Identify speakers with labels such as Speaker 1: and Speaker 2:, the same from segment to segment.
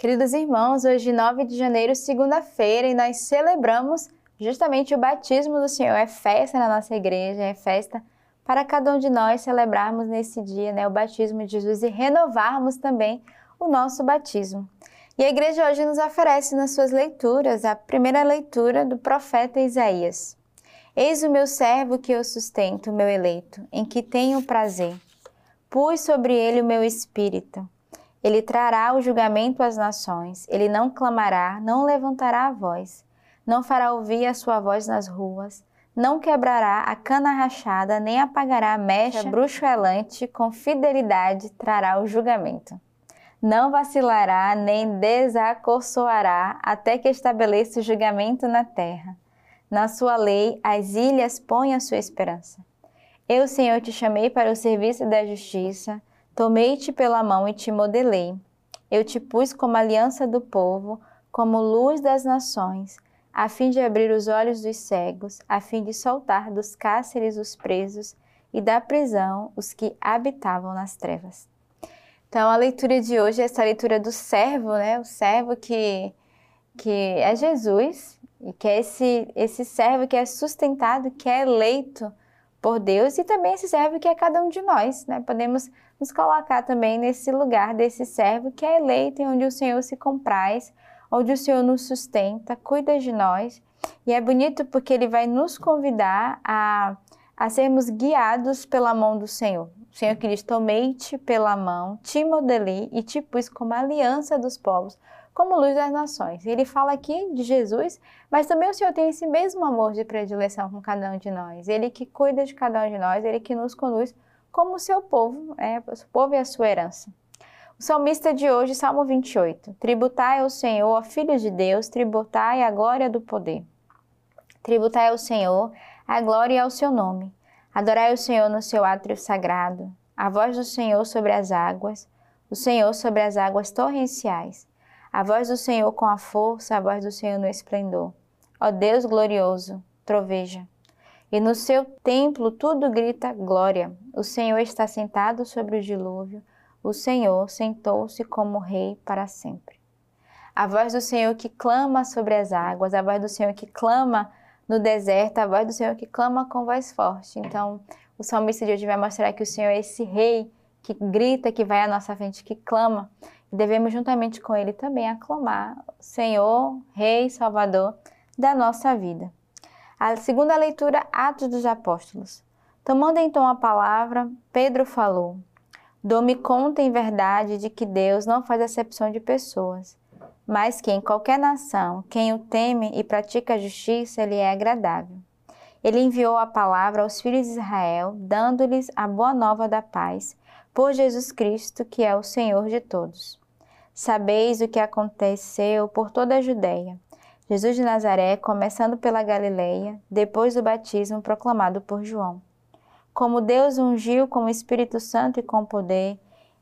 Speaker 1: Queridos irmãos, hoje 9 de janeiro, segunda-feira, e nós celebramos justamente o batismo do Senhor. É festa na nossa igreja, é festa para cada um de nós celebrarmos nesse dia né, o batismo de Jesus e renovarmos também o nosso batismo. E a igreja hoje nos oferece nas suas leituras a primeira leitura do profeta Isaías. Eis o meu servo que eu sustento, meu eleito, em que tenho prazer. Pus sobre ele o meu espírito ele trará o julgamento às nações, ele não clamará, não levantará a voz, não fará ouvir a sua voz nas ruas, não quebrará a cana rachada, nem apagará a mecha bruxuelante, com fidelidade trará o julgamento. Não vacilará, nem desacorçoará, até que estabeleça o julgamento na terra. Na sua lei, as ilhas põem a sua esperança. Eu, Senhor, te chamei para o serviço da justiça, Tomei-te pela mão e te modelei. Eu te pus como aliança do povo, como luz das nações, a fim de abrir os olhos dos cegos, a fim de soltar dos cárceres os presos e da prisão os que habitavam nas trevas. Então, a leitura de hoje é essa leitura do servo, né? O servo que, que é Jesus, e que é esse, esse servo que é sustentado, que é eleito por Deus e também esse servo que é cada um de nós, né? Podemos nos colocar também nesse lugar desse servo que é eleito e onde o Senhor se compraz, onde o Senhor nos sustenta, cuida de nós. E é bonito porque ele vai nos convidar a, a sermos guiados pela mão do Senhor. O Senhor que diz: Tomei-te pela mão, te modelei e te pus como aliança dos povos como luz das nações. Ele fala aqui de Jesus, mas também o Senhor tem esse mesmo amor de predileção com cada um de nós. Ele que cuida de cada um de nós, ele que nos conduz como o seu povo, é, o povo e a sua herança. O salmista de hoje, Salmo 28. Tributai ao Senhor, ó filhos de Deus, tributai a glória do poder. Tributai ao Senhor a glória ao seu nome. Adorai o Senhor no seu átrio sagrado. A voz do Senhor sobre as águas, o Senhor sobre as águas torrenciais. A voz do Senhor com a força, a voz do Senhor no esplendor. Ó Deus glorioso, troveja. E no seu templo tudo grita glória. O Senhor está sentado sobre o dilúvio. O Senhor sentou-se como rei para sempre. A voz do Senhor que clama sobre as águas, a voz do Senhor que clama no deserto, a voz do Senhor que clama com voz forte. Então, o salmista de hoje vai mostrar que o Senhor é esse rei que grita, que vai à nossa frente, que clama devemos juntamente com ele também aclamar Senhor, Rei, Salvador da nossa vida. A segunda leitura, Atos dos Apóstolos. Tomando então a palavra, Pedro falou: Dou-me conta em verdade de que Deus não faz acepção de pessoas, mas que em qualquer nação, quem o teme e pratica a justiça, lhe é agradável. Ele enviou a palavra aos filhos de Israel, dando-lhes a boa nova da paz, por Jesus Cristo, que é o Senhor de todos. Sabeis o que aconteceu por toda a Judéia. Jesus de Nazaré, começando pela Galileia, depois do batismo proclamado por João. Como Deus ungiu com o Espírito Santo e com poder,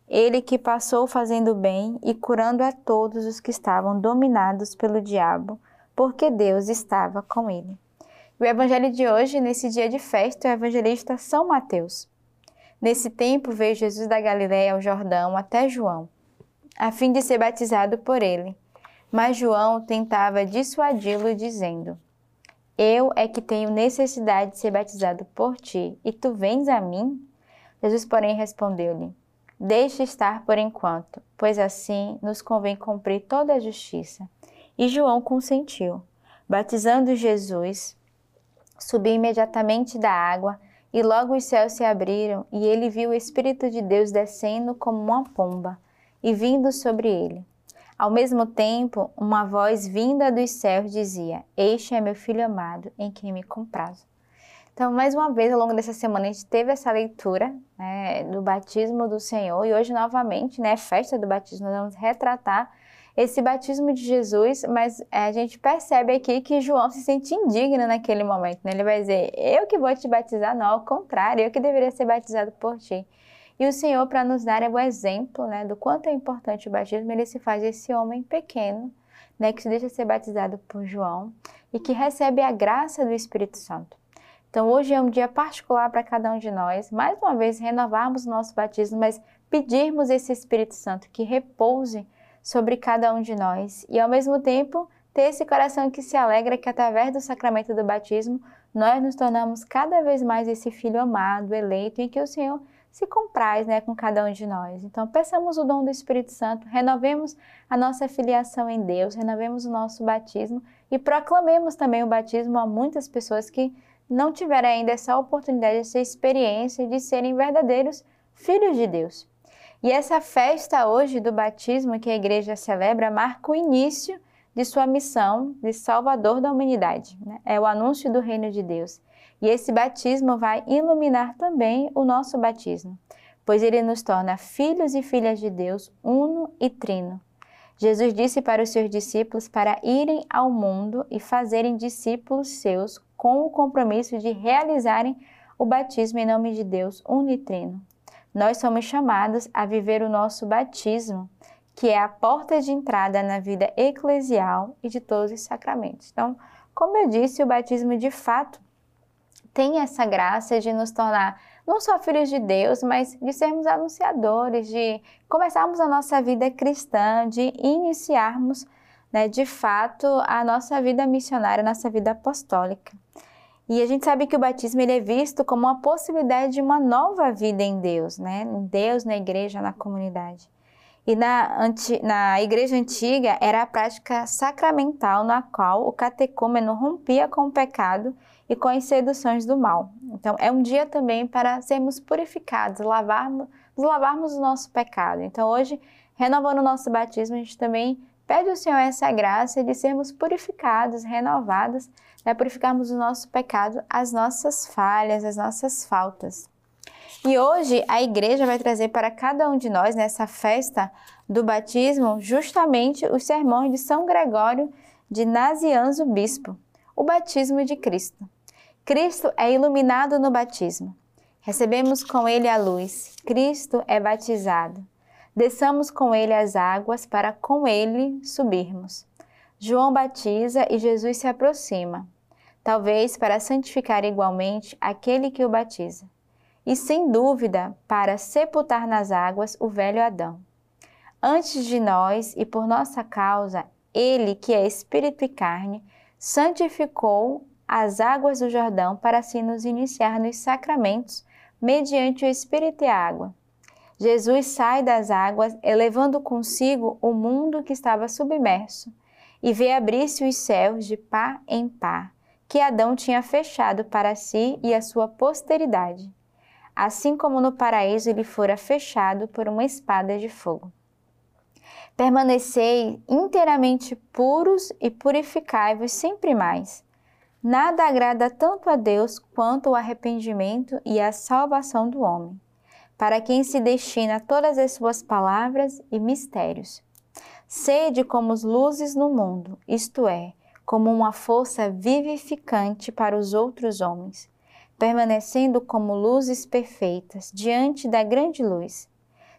Speaker 1: ele que passou fazendo bem e curando a todos os que estavam dominados pelo diabo, porque Deus estava com ele. O evangelho de hoje, nesse dia de festa, é o evangelista São Mateus. Nesse tempo veio Jesus da Galiléia ao Jordão até João a fim de ser batizado por ele. Mas João tentava dissuadi-lo, dizendo: Eu é que tenho necessidade de ser batizado por ti, e tu vens a mim? Jesus, porém, respondeu-lhe: Deixe estar por enquanto, pois assim nos convém cumprir toda a justiça. E João consentiu. Batizando Jesus, subiu imediatamente da água, e logo os céus se abriram, e ele viu o Espírito de Deus descendo como uma pomba e vindo sobre ele. Ao mesmo tempo, uma voz vinda dos céus dizia: Este é meu filho amado, em quem me comprazo. Então, mais uma vez, ao longo dessa semana, a gente teve essa leitura né, do batismo do Senhor e hoje, novamente, né, festa do batismo, nós vamos retratar esse batismo de Jesus, mas é, a gente percebe aqui que João se sente indigno naquele momento. Né? Ele vai dizer: Eu que vou te batizar, não, ao contrário, eu que deveria ser batizado por ti. E o Senhor, para nos dar o exemplo né, do quanto é importante o batismo, ele se faz esse homem pequeno, né, que se deixa ser batizado por João e que recebe a graça do Espírito Santo. Então, hoje é um dia particular para cada um de nós, mais uma vez, renovarmos o nosso batismo, mas pedirmos esse Espírito Santo que repouse sobre cada um de nós e, ao mesmo tempo, ter esse coração que se alegra que, através do sacramento do batismo, nós nos tornamos cada vez mais esse filho amado, eleito, em que o Senhor se compraz né, com cada um de nós. Então, peçamos o dom do Espírito Santo, renovemos a nossa filiação em Deus, renovemos o nosso batismo e proclamemos também o batismo a muitas pessoas que não tiveram ainda essa oportunidade, essa experiência de serem verdadeiros filhos de Deus. E essa festa hoje do batismo que a igreja celebra marca o início de sua missão de salvador da humanidade. Né? É o anúncio do reino de Deus. E esse batismo vai iluminar também o nosso batismo, pois ele nos torna filhos e filhas de Deus, uno e trino. Jesus disse para os seus discípulos para irem ao mundo e fazerem discípulos seus com o compromisso de realizarem o batismo em nome de Deus unitrino. Nós somos chamados a viver o nosso batismo, que é a porta de entrada na vida eclesial e de todos os sacramentos. Então, como eu disse, o batismo de fato tem essa graça de nos tornar não só filhos de Deus, mas de sermos anunciadores, de começarmos a nossa vida cristã, de iniciarmos né, de fato a nossa vida missionária, a nossa vida apostólica. E a gente sabe que o batismo ele é visto como uma possibilidade de uma nova vida em Deus, né? Em Deus, na igreja, na comunidade. E na, anti, na igreja antiga era a prática sacramental na qual o catecúmeno rompia com o pecado e com as seduções do mal. Então é um dia também para sermos purificados, lavarmos, lavarmos o nosso pecado. Então hoje, renovando o nosso batismo, a gente também pede ao Senhor essa graça de sermos purificados, renovados, né, purificarmos o nosso pecado, as nossas falhas, as nossas faltas. E hoje a igreja vai trazer para cada um de nós, nessa festa do batismo, justamente os sermões de São Gregório de Nazianzo Bispo, o batismo de Cristo. Cristo é iluminado no batismo. Recebemos com ele a luz. Cristo é batizado desçamos com ele as águas para com ele subirmos. João batiza e Jesus se aproxima, talvez para santificar igualmente aquele que o batiza, e sem dúvida para sepultar nas águas o velho Adão. Antes de nós e por nossa causa, ele, que é espírito e carne, santificou as águas do Jordão para assim nos iniciar nos sacramentos mediante o espírito e a água Jesus sai das águas, elevando consigo o mundo que estava submerso, e vê abrir-se os céus de pá em pá, que Adão tinha fechado para si e a sua posteridade, assim como no paraíso ele fora fechado por uma espada de fogo. Permanecei inteiramente puros e purificai-vos sempre mais. Nada agrada tanto a Deus quanto o arrependimento e a salvação do homem para quem se destina todas as suas palavras e mistérios. Sede como as luzes no mundo, isto é, como uma força vivificante para os outros homens, permanecendo como luzes perfeitas diante da grande luz.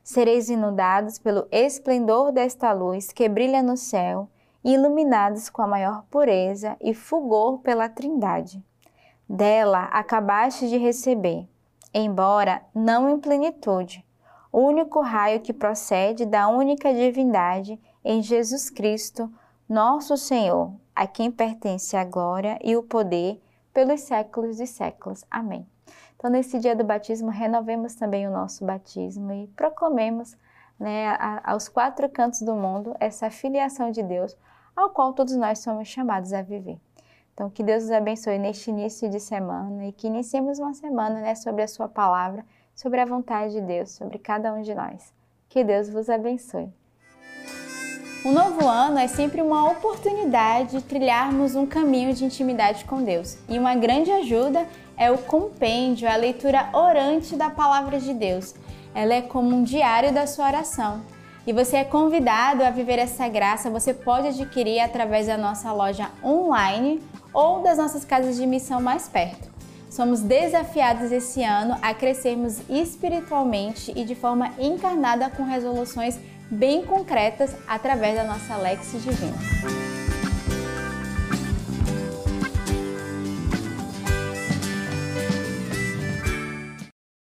Speaker 1: Sereis inundados pelo esplendor desta luz que brilha no céu e iluminados com a maior pureza e fulgor pela Trindade. Dela acabaste de receber embora não em plenitude, o único raio que procede da única divindade em Jesus Cristo, nosso Senhor, a quem pertence a glória e o poder pelos séculos dos séculos. Amém. Então, nesse dia do batismo, renovemos também o nosso batismo e proclamemos né, aos quatro cantos do mundo essa filiação de Deus, ao qual todos nós somos chamados a viver. Então, que Deus nos abençoe neste início de semana e que iniciemos uma semana né, sobre a Sua palavra, sobre a vontade de Deus, sobre cada um de nós. Que Deus vos abençoe. Um novo ano é sempre uma oportunidade de trilharmos um caminho de intimidade com Deus. E uma grande ajuda é o compêndio, a leitura orante da palavra de Deus. Ela é como um diário da sua oração. E você é convidado a viver essa graça, você pode adquirir através da nossa loja online ou das nossas casas de missão mais perto. Somos desafiados esse ano a crescermos espiritualmente e de forma encarnada com resoluções bem concretas através da nossa Lex Divina.